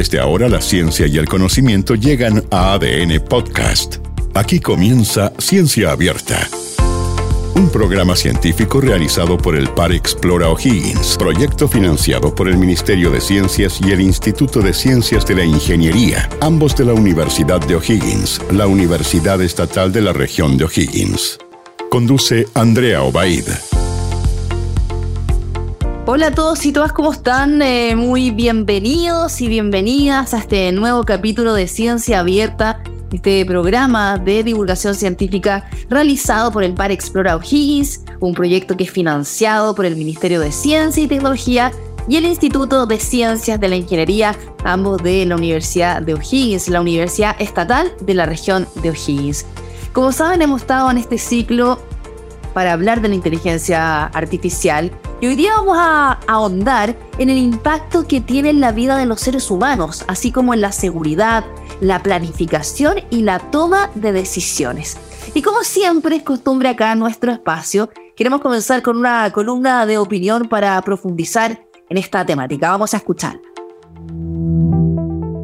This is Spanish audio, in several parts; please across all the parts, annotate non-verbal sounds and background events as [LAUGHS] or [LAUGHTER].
Desde ahora la ciencia y el conocimiento llegan a ADN Podcast. Aquí comienza Ciencia Abierta un programa científico realizado por el Par Explora O'Higgins, proyecto financiado por el Ministerio de Ciencias y el Instituto de Ciencias de la Ingeniería, ambos de la Universidad de O'Higgins, la Universidad Estatal de la región de O'Higgins. Conduce Andrea Obaid. Hola a todos y todas, ¿cómo están? Eh, muy bienvenidos y bienvenidas a este nuevo capítulo de Ciencia Abierta este programa de divulgación científica realizado por el Par Explora O'Higgins, un proyecto que es financiado por el Ministerio de Ciencia y Tecnología y el Instituto de Ciencias de la Ingeniería, ambos de la Universidad de O'Higgins, la Universidad Estatal de la región de O'Higgins. Como saben, hemos estado en este ciclo para hablar de la inteligencia artificial y hoy día vamos a ahondar en el impacto que tiene en la vida de los seres humanos, así como en la seguridad, la planificación y la toma de decisiones. Y como siempre es costumbre acá en nuestro espacio, queremos comenzar con una columna de opinión para profundizar en esta temática. Vamos a escuchar.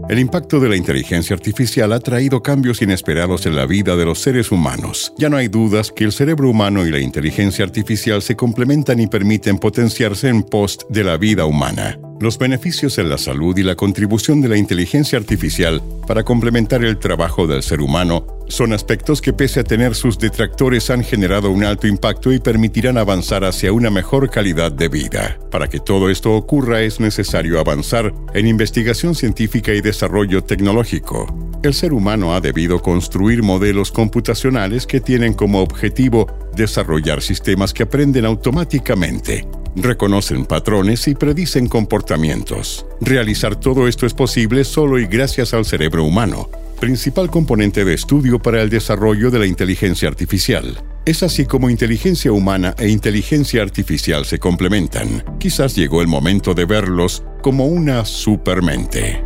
El impacto de la inteligencia artificial ha traído cambios inesperados en la vida de los seres humanos. Ya no hay dudas que el cerebro humano y la inteligencia artificial se complementan y permiten potenciarse en post de la vida humana. Los beneficios en la salud y la contribución de la inteligencia artificial para complementar el trabajo del ser humano son aspectos que pese a tener sus detractores han generado un alto impacto y permitirán avanzar hacia una mejor calidad de vida. Para que todo esto ocurra es necesario avanzar en investigación científica y desarrollo tecnológico. El ser humano ha debido construir modelos computacionales que tienen como objetivo desarrollar sistemas que aprenden automáticamente reconocen patrones y predicen comportamientos. Realizar todo esto es posible solo y gracias al cerebro humano, principal componente de estudio para el desarrollo de la inteligencia artificial. Es así como inteligencia humana e inteligencia artificial se complementan. Quizás llegó el momento de verlos como una supermente.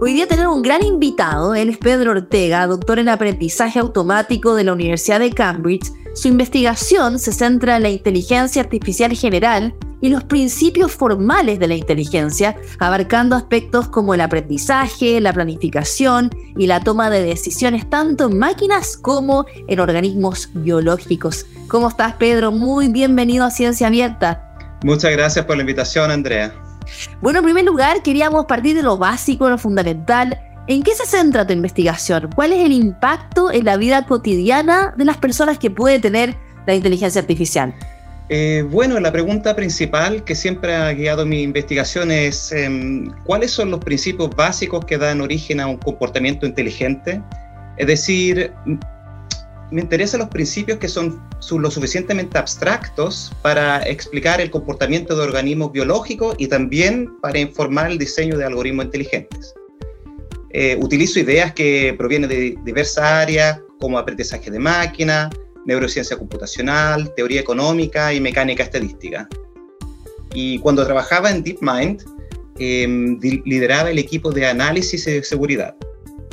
Hoy día tenemos un gran invitado, él es Pedro Ortega, doctor en aprendizaje automático de la Universidad de Cambridge su investigación se centra en la inteligencia artificial general y los principios formales de la inteligencia, abarcando aspectos como el aprendizaje, la planificación y la toma de decisiones tanto en máquinas como en organismos biológicos. ¿Cómo estás, Pedro? Muy bienvenido a Ciencia Abierta. Muchas gracias por la invitación, Andrea. Bueno, en primer lugar, queríamos partir de lo básico, lo fundamental. ¿En qué se centra tu investigación? ¿Cuál es el impacto en la vida cotidiana de las personas que puede tener la inteligencia artificial? Eh, bueno, la pregunta principal que siempre ha guiado mi investigación es em, cuáles son los principios básicos que dan origen a un comportamiento inteligente. Es decir, me interesan los principios que son, son lo suficientemente abstractos para explicar el comportamiento de organismos biológicos y también para informar el diseño de algoritmos inteligentes. Eh, utilizo ideas que provienen de diversas áreas, como aprendizaje de máquina, neurociencia computacional, teoría económica y mecánica estadística. Y cuando trabajaba en DeepMind, em, lideraba el equipo de análisis de seguridad.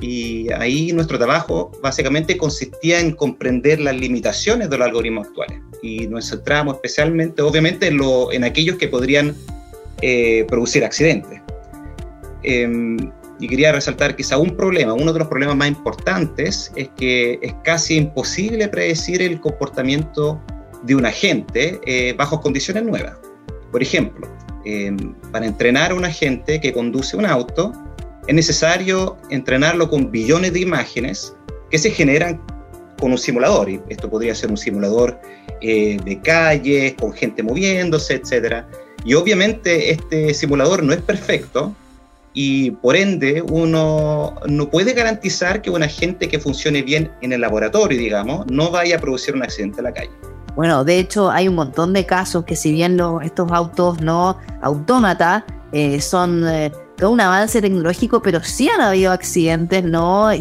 Y ahí nuestro trabajo básicamente consistía en comprender las limitaciones de los algoritmos actuales. Y nos centramos especialmente, obviamente, en, lo, en aquellos que podrían eh, producir accidentes. Em, y quería resaltar quizá un problema, uno de los problemas más importantes es que es casi imposible predecir el comportamiento de un agente eh, bajo condiciones nuevas. Por ejemplo, em, para entrenar a un agente que conduce un auto, es necesario entrenarlo con billones de imágenes que se generan con un simulador. Y esto podría ser un simulador eh, de calles, con gente moviéndose, etc. Y obviamente este simulador no es perfecto, y por ende uno no puede garantizar que un agente que funcione bien en el laboratorio, digamos, no vaya a producir un accidente en la calle. bueno, de hecho hay un montón de casos que si bien estos autos no autómatas eh, son eh, todo un avance tecnológico, pero sí han habido accidentes, ¿no?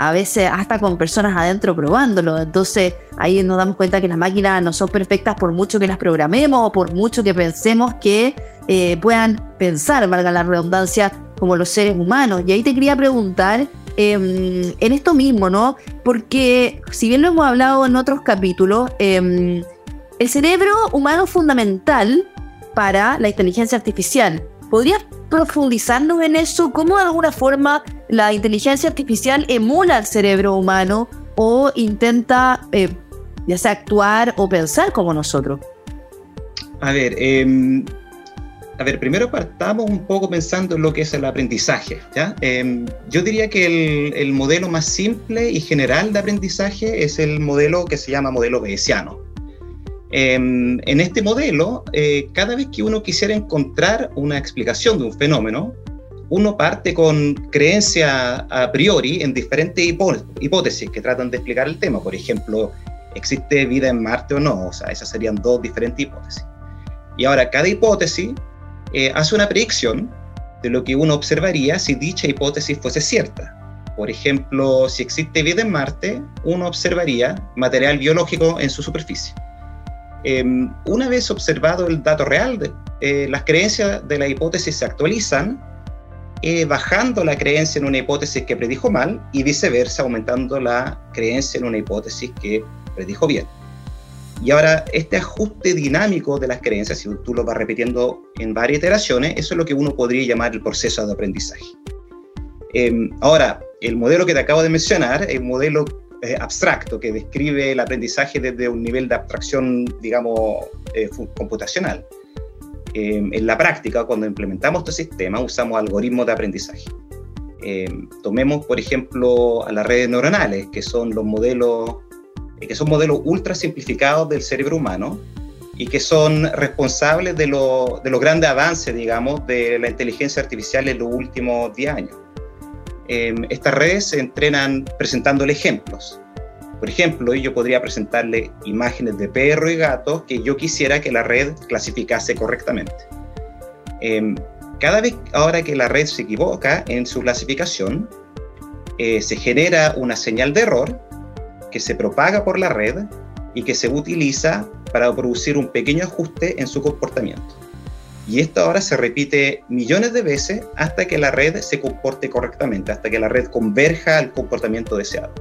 A veces hasta con personas adentro probándolo. Entonces ahí nos damos cuenta que las máquinas no son perfectas por mucho que las programemos o por mucho que pensemos que eh, puedan pensar, valga la redundancia, como los seres humanos. Y ahí te quería preguntar em, en esto mismo, ¿no? Porque si bien lo hemos hablado en otros capítulos, em, el cerebro humano es fundamental para la inteligencia artificial. ¿Podrías profundizarnos en eso? ¿Cómo de alguna forma la inteligencia artificial emula al cerebro humano o intenta eh, ya sea actuar o pensar como nosotros? A ver, eh, a ver, primero partamos un poco pensando en lo que es el aprendizaje. ¿ya? Em, yo diría que el, modelo más simple y general de aprendizaje es el modelo que se llama modelo bayesiano. Em, en este modelo, eh, cada vez que uno quisiera encontrar una explicación de un fenómeno, uno parte con creencia a priori en diferentes hipótesis que tratan de explicar el tema. Por ejemplo, ¿existe vida en Marte o no? O sea, esas serían dos diferentes hipótesis. Y ahora, cada hipótesis eh, hace una predicción de lo que uno observaría si dicha hipótesis fuese cierta. Por ejemplo, si existe vida en Marte, uno observaría material biológico en su superficie. Em, una vez observado el dato real, eh, las creencias de la hipótesis se actualizan, eh, bajando la creencia en una hipótesis que predijo mal y viceversa, aumentando la creencia en una hipótesis que predijo bien. Y ahora, este ajuste dinámico de las creencias, si tú lo vas repitiendo en varias iteraciones, eso es lo que uno podría llamar el proceso de aprendizaje. Em, ahora, el modelo que te acabo de mencionar un modelo eh, abstracto que describe el aprendizaje desde un nivel de abstracción, digamos, eh, computacional. Em, en la práctica, cuando implementamos este sistema, usamos algoritmos de aprendizaje. Em, tomemos, por ejemplo, a las redes neuronales, que son los modelos que son modelos ultra simplificados del cerebro humano y que son responsables de, lo, de los grandes avances, digamos, de la inteligencia artificial en los últimos 10 años. Em, estas redes se entrenan presentándole ejemplos. Por ejemplo, yo podría presentarle imágenes de perro y gato que yo quisiera que la red clasificase correctamente. Em, cada vez ahora que la red se equivoca en su clasificación, eh, se genera una señal de error que se propaga por la red y que se utiliza para producir un pequeño ajuste en su comportamiento. Y esto ahora se repite millones de veces hasta que la red se comporte correctamente, hasta que la red converja al comportamiento deseado.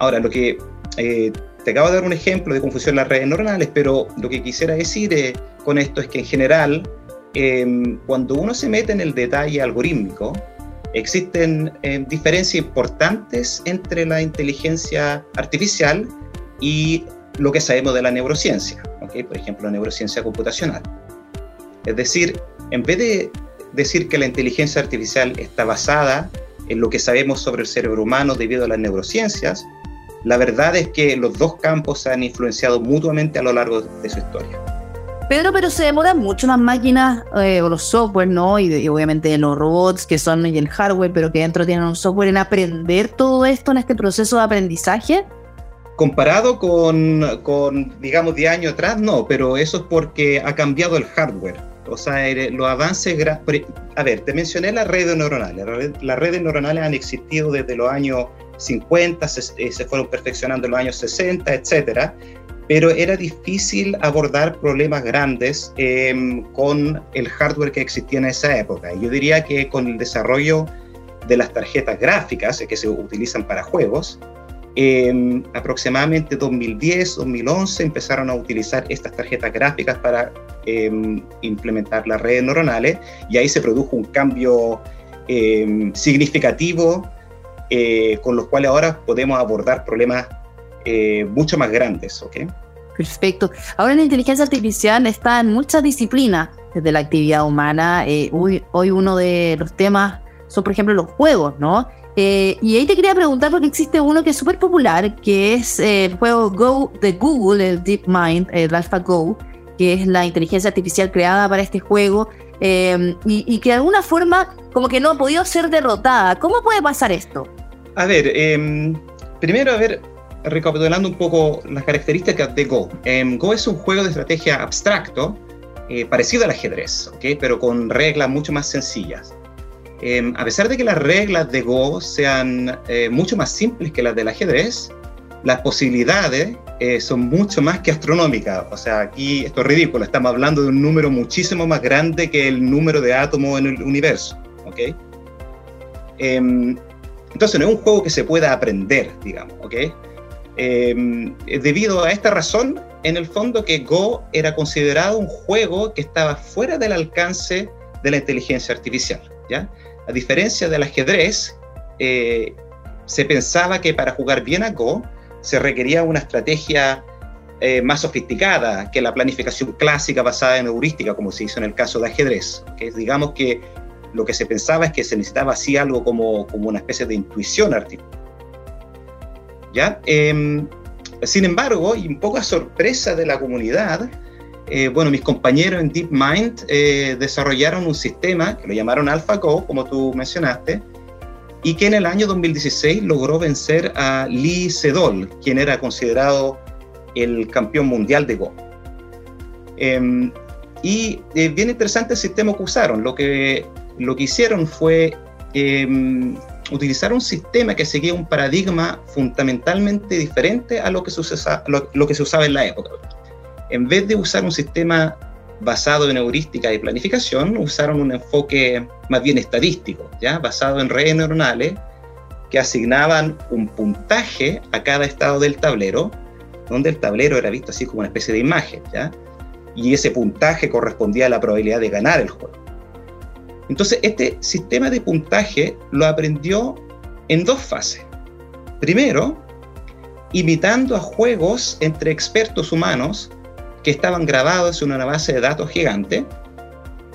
Ahora, lo que eh, te acabo de dar un ejemplo de confusión en las redes neuronales, pero lo que quisiera decir eh, con esto es que en general, em, cuando uno se mete en el detalle algorítmico, Existen eh, diferencias importantes entre la inteligencia artificial y lo que sabemos de la neurociencia, por ejemplo, la neurociencia computacional. Es decir, en vez de decir que la inteligencia artificial está basada en lo que sabemos sobre el cerebro humano debido a las neurociencias, la verdad es que los dos campos se han influenciado mutuamente a lo largo de su historia. Pedro, pero se demoran mucho las máquinas eh, o los software, ¿no? Y, obviamente los robots que son y el hardware, pero que dentro tienen un software en aprender todo esto en este proceso de aprendizaje. Comparado con, con digamos, 10 años atrás, no, pero eso es porque ha cambiado el hardware. O sea, los avances... A ver, te mencioné las redes neuronales. Las redes neuronales han existido desde los años 50, se, eh, se fueron perfeccionando en los años 60, etcétera pero era difícil abordar problemas grandes em, con el hardware que existía en esa época. Yo diría que con el desarrollo de las tarjetas gráficas que se utilizan para juegos, eh, aproximadamente 2010, 2011 empezaron a utilizar estas tarjetas gráficas para em, implementar las redes neuronales y ahí se produjo un cambio significativo eh, con los cuales ahora podemos abordar problemas eh, mucho más grandes, ¿ok? Perfecto. Ahora la inteligencia artificial está en muchas disciplinas desde la actividad humana. Eh, hoy, hoy, uno de los temas son, por ejemplo, los juegos, ¿no? Eh, y ahí te quería preguntar porque existe uno que es súper popular, que es el juego Go de Google, el DeepMind, el AlphaGo, que es la inteligencia artificial creada para este juego y, y, que de alguna forma como que no ha podido ser derrotada. ¿Cómo puede pasar esto? A ver, em, primero, a ver, recapitulando un poco las características de Go. Em, Go es un juego de estrategia abstracto, eh, parecido al ajedrez, ¿okay? pero con reglas mucho más sencillas. A pesar de que las reglas de Go sean eh, mucho más simples que las del ajedrez, las posibilidades eh, son mucho más que astronómicas. O sea, aquí esto es ridículo, estamos hablando de un número muchísimo más grande que el número de átomos en el universo. ¿ok? Em, entonces no es un juego que se pueda aprender, digamos. ¿ok? Em, debido a esta razón, en el fondo que Go era considerado un juego que estaba fuera del alcance de la inteligencia artificial. ¿ya? A diferencia del ajedrez, eh, se pensaba que para jugar bien a Go se requería una estrategia eh, más sofisticada que la planificación clásica basada en heurística, como se hizo en el caso de ajedrez. Que digamos que lo que se pensaba es que se necesitaba así algo como, como una especie de intuición artificial. ¿Ya? Em, sin embargo, y un poco a sorpresa de la comunidad, eh, bueno, mis compañeros en DeepMind eh, desarrollaron un sistema que lo llamaron AlphaGo, como tú mencionaste, y que en el año 2016 logró vencer a Lee Sedol, quien era considerado el campeón mundial de Go. Em, y eh, bien interesante el sistema que usaron. Lo que, lo que hicieron fue em, utilizar un sistema que seguía un paradigma fundamentalmente diferente a lo que, se lo que se usaba en la época. En vez de usar un sistema basado en heurística y planificación, usaron un enfoque más bien estadístico, ¿ya? basado en redes neuronales que asignaban un puntaje a cada estado del tablero, donde el tablero era visto así como una especie de imagen, ¿ya? y ese puntaje correspondía a la probabilidad de ganar el juego. Entonces, este sistema de puntaje lo aprendió en dos fases. Primero, imitando a juegos entre expertos humanos que estaban grabados en una base de datos gigante.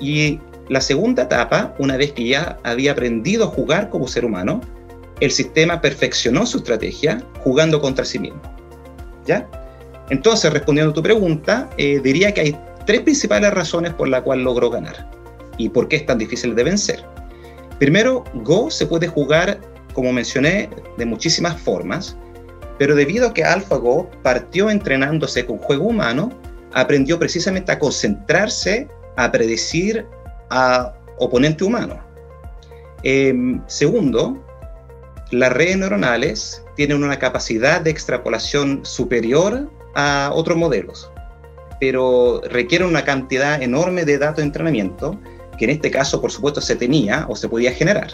Y la segunda etapa, una vez que ya había aprendido a jugar como ser humano, el sistema perfeccionó su estrategia jugando contra sí mismo. ¿Ya? Entonces, respondiendo a tu pregunta, eh, diría que hay tres principales razones por las cuales logró ganar y por qué es tan difícil de vencer. Primero, Go se puede jugar, como mencioné, de muchísimas formas, pero debido a que AlphaGo partió entrenándose con juego humano, aprendió precisamente a concentrarse, a predecir a oponente humano. Em, segundo, las redes neuronales tienen una capacidad de extrapolación superior a otros modelos, pero requieren una cantidad enorme de datos de entrenamiento, que en este caso, por supuesto, se tenía o se podía generar.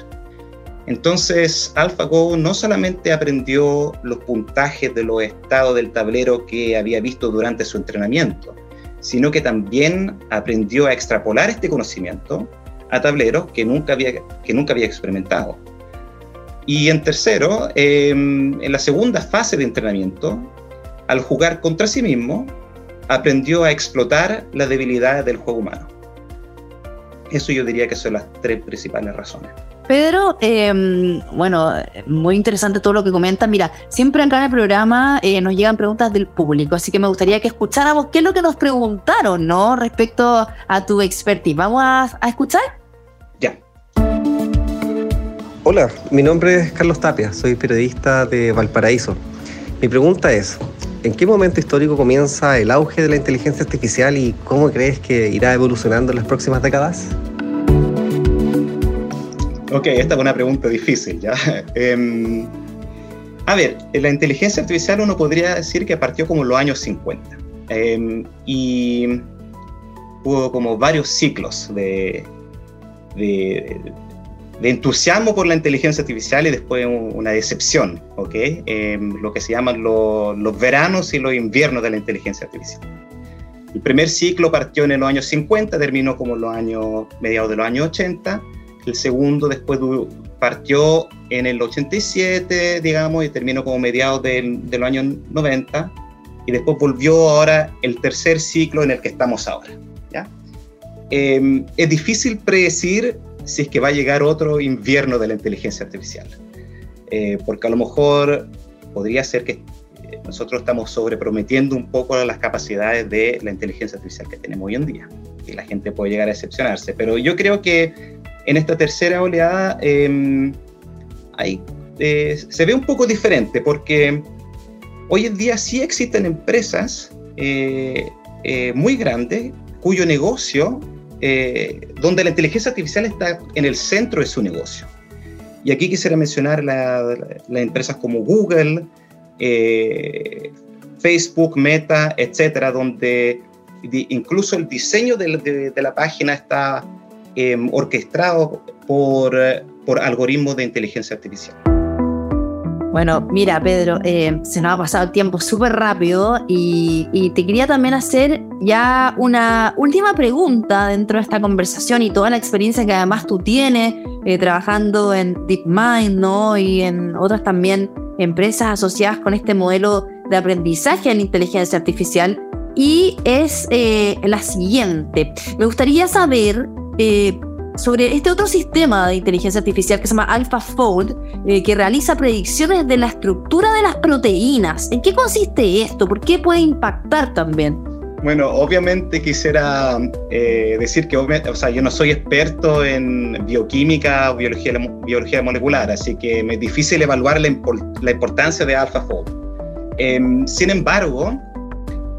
Entonces, AlphaGo no solamente aprendió los puntajes de los estados del tablero que había visto durante su entrenamiento, sino que también aprendió a extrapolar este conocimiento a tableros que nunca había, que nunca había experimentado. Y en tercero, em, en la segunda fase de entrenamiento, al jugar contra sí mismo, aprendió a explotar las debilidades del juego humano. Eso yo diría que son las tres principales razones. Pedro, em, bueno, muy interesante todo lo que comentas. Mira, siempre acá en el programa eh, nos llegan preguntas del público, así que me gustaría que escucháramos qué es lo que nos preguntaron, ¿no? Respecto a tu expertise. ¿Vamos a, a escuchar? Ya. Hola, mi nombre es Carlos Tapia, soy periodista de Valparaíso. Mi pregunta es, ¿en qué momento histórico comienza el auge de la inteligencia artificial y cómo crees que irá evolucionando en las próximas décadas? Ok, esta es una pregunta difícil, ¿ya? [LAUGHS] Em, a ver, la inteligencia artificial uno podría decir que partió como en los años 50. Em, y hubo como varios ciclos de, de, entusiasmo por la inteligencia artificial y después una decepción, ¿ok? Em, lo que se llaman los veranos y los inviernos de la inteligencia artificial. El primer ciclo partió en los años 50, terminó como en los años, mediados de los años 80 el segundo después partió en el 87, digamos, y terminó como mediados del, de los años 90, y después volvió ahora el tercer ciclo en el que estamos ahora. ¿ya? Em, es difícil predecir si es que va a llegar otro invierno de la inteligencia artificial, eh, porque a lo mejor podría ser que eh, nosotros estamos sobreprometiendo un poco las capacidades de la inteligencia artificial que tenemos hoy en día, y la gente puede llegar a decepcionarse, pero yo creo que en esta tercera oleada em, eh, se ve un poco diferente porque hoy en día sí existen empresas eh, eh, muy grandes cuyo negocio, donde la inteligencia artificial está en el centro de su negocio. Y aquí quisiera mencionar las empresas como Google, Facebook, Meta, etcétera, donde incluso el diseño de, la página está em, orquestado por, por algoritmos de inteligencia artificial. Bueno, mira, Pedro, eh, se nos ha pasado el tiempo súper rápido y, te quería también hacer ya una última pregunta dentro de esta conversación y toda la experiencia que además tú tienes eh, trabajando en DeepMind, ¿no? Y en otras también empresas asociadas con este modelo de aprendizaje en inteligencia artificial. Y es eh, la siguiente. Me gustaría saber sobre este otro sistema de inteligencia artificial que se llama AlphaFold, eh, que realiza predicciones de la estructura de las proteínas. ¿En qué consiste esto? ¿Por qué puede impactar también? Bueno, obviamente quisiera eh, decir que o sea, yo no soy experto en bioquímica o biología, molecular, así que me es difícil evaluar la, importancia de AlphaFold. Em, sin embargo,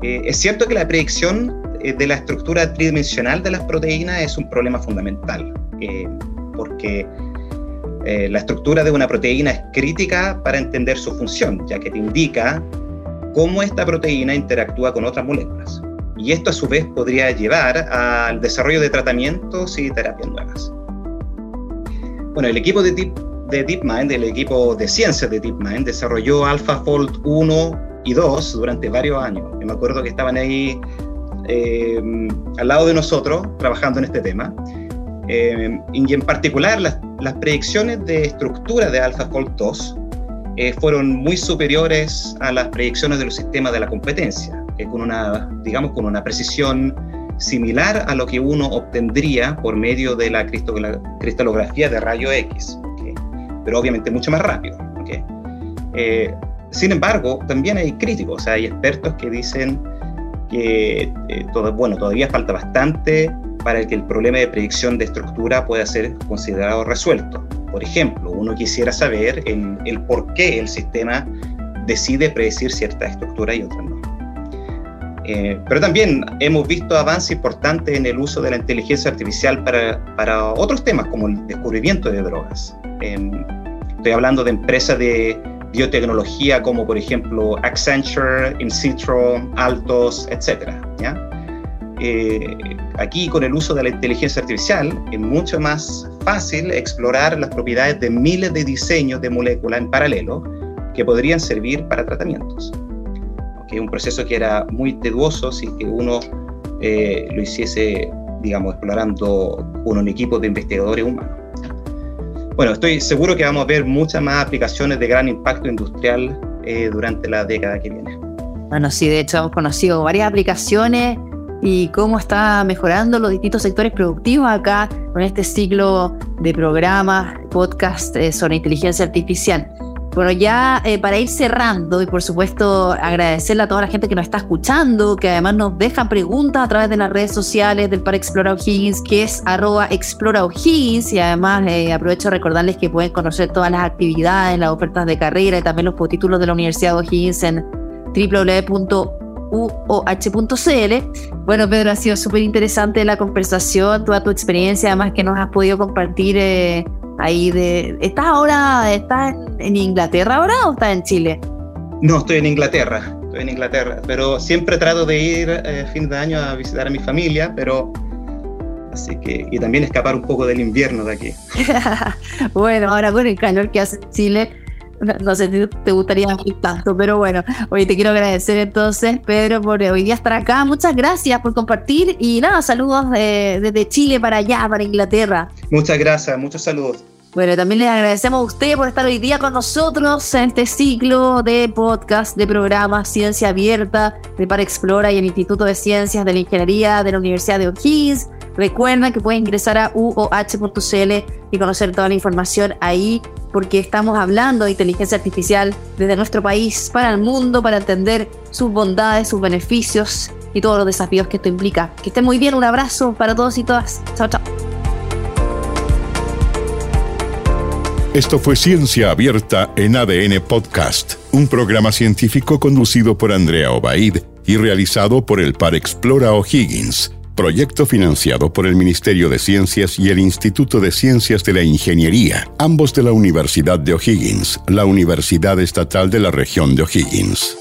eh, es cierto que la predicción eh, de la estructura tridimensional de las proteínas es un problema fundamental, eh, porque eh, la estructura de una proteína es crítica para entender su función, ya que te indica cómo esta proteína interactúa con otras moléculas. Y esto a su vez podría llevar al desarrollo de tratamientos y terapias nuevas. Bueno, el equipo de, Deep, de DeepMind, el equipo de ciencias de DeepMind, desarrolló AlphaFold 1 y 2 durante varios años. Yo me acuerdo que estaban ahí eh, al lado de nosotros trabajando en este tema. Eh, y en particular las, predicciones de estructura de AlphaFold 2 eh, fueron muy superiores a las predicciones de los sistemas de la competencia, con una, digamos, con una precisión similar a lo que uno obtendría por medio de la cristalografía de rayo X, pero obviamente mucho más rápido. sin embargo, también hay críticos, hay expertos que dicen que eh, todo, bueno, todavía falta bastante para que el problema de predicción de estructura pueda ser considerado resuelto. Por ejemplo, uno quisiera saber el, el por qué el sistema decide predecir cierta estructura y otra no. Eh, pero también hemos visto avances importantes en el uso de la inteligencia artificial para, para otros temas, como el descubrimiento de drogas. estoy hablando de empresas de biotecnología como por ejemplo Accenture, Incitro, Altos, etc. Eh, aquí con el uso de la inteligencia artificial es mucho más fácil explorar las propiedades de miles de diseños de moléculas en paralelo que podrían servir para tratamientos. Okay, un proceso que era muy tedioso si que uno eh, lo hiciese, digamos, explorando con un equipo de investigadores humanos. Bueno, estoy seguro que vamos a ver muchas más aplicaciones de gran impacto industrial eh, durante la década que viene. Bueno, sí, de hecho hemos conocido varias aplicaciones y cómo está mejorando los distintos sectores productivos acá con este ciclo de programas, podcast eh, sobre inteligencia artificial. Bueno, ya eh, para ir cerrando y por supuesto agradecerle a toda la gente que nos está escuchando, que además nos dejan preguntas a través de las redes sociales del Par Explora O'Higgins, que es arroba Explora O'Higgins y además eh, aprovecho a recordarles que pueden conocer todas las actividades, las ofertas de carrera y también los títulos de la Universidad de O'Higgins en www.uoh.cl. Bueno, Pedro, ha sido súper interesante la conversación, toda tu experiencia, además que nos has podido compartir eh, ahí de... ¿Estás ahora, estás en Inglaterra ahora o estás en Chile? No, estoy en Inglaterra, estoy en Inglaterra, pero siempre trato de ir eh, fin de año a visitar a mi familia, pero así que y también escapar un poco del invierno de aquí. [LAUGHS] bueno, ahora con el calor que hace Chile, no sé si te gustaría ir tanto, pero bueno, hoy te quiero agradecer entonces, Pedro, por hoy día estar acá. Muchas gracias por compartir y nada, saludos desde Chile para allá, para Inglaterra. Muchas gracias, muchos saludos. Bueno, también le agradecemos a usted por estar hoy día con nosotros en este ciclo de podcast, de programa Ciencia Abierta de Para Explora y el Instituto de Ciencias de la Ingeniería de la Universidad de O'Higgins. Recuerda que puede ingresar a uoh.cl y conocer toda la información ahí, porque estamos hablando de inteligencia artificial desde nuestro país para el mundo, para entender sus bondades, sus beneficios y todos los desafíos que esto implica. Que estén muy bien, un abrazo para todos y todas. Chao, chao. Esto fue Ciencia Abierta en ADN Podcast, un programa científico conducido por Andrea Obaid y realizado por el Par Explora O'Higgins, proyecto financiado por el Ministerio de Ciencias y el Instituto de Ciencias de la Ingeniería, ambos de la Universidad de O'Higgins, la Universidad Estatal de la región de O'Higgins.